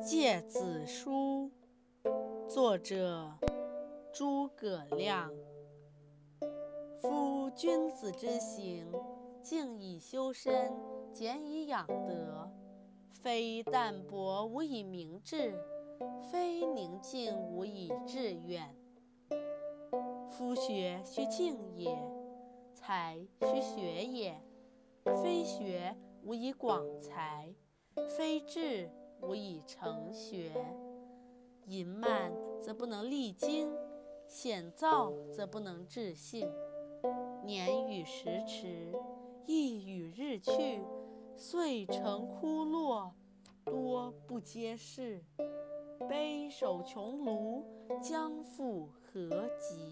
《诫子书》作者诸葛亮。夫君子之行，静以修身，俭以养德。非淡泊无以明志，非宁静无以致远。夫学须静也，才须学也。非学无以广才，非志无以成学。淫慢则不能励精，险躁则不能治性。年与时驰，意与日去，遂成枯落，多不接世。悲守穷庐，将复何及？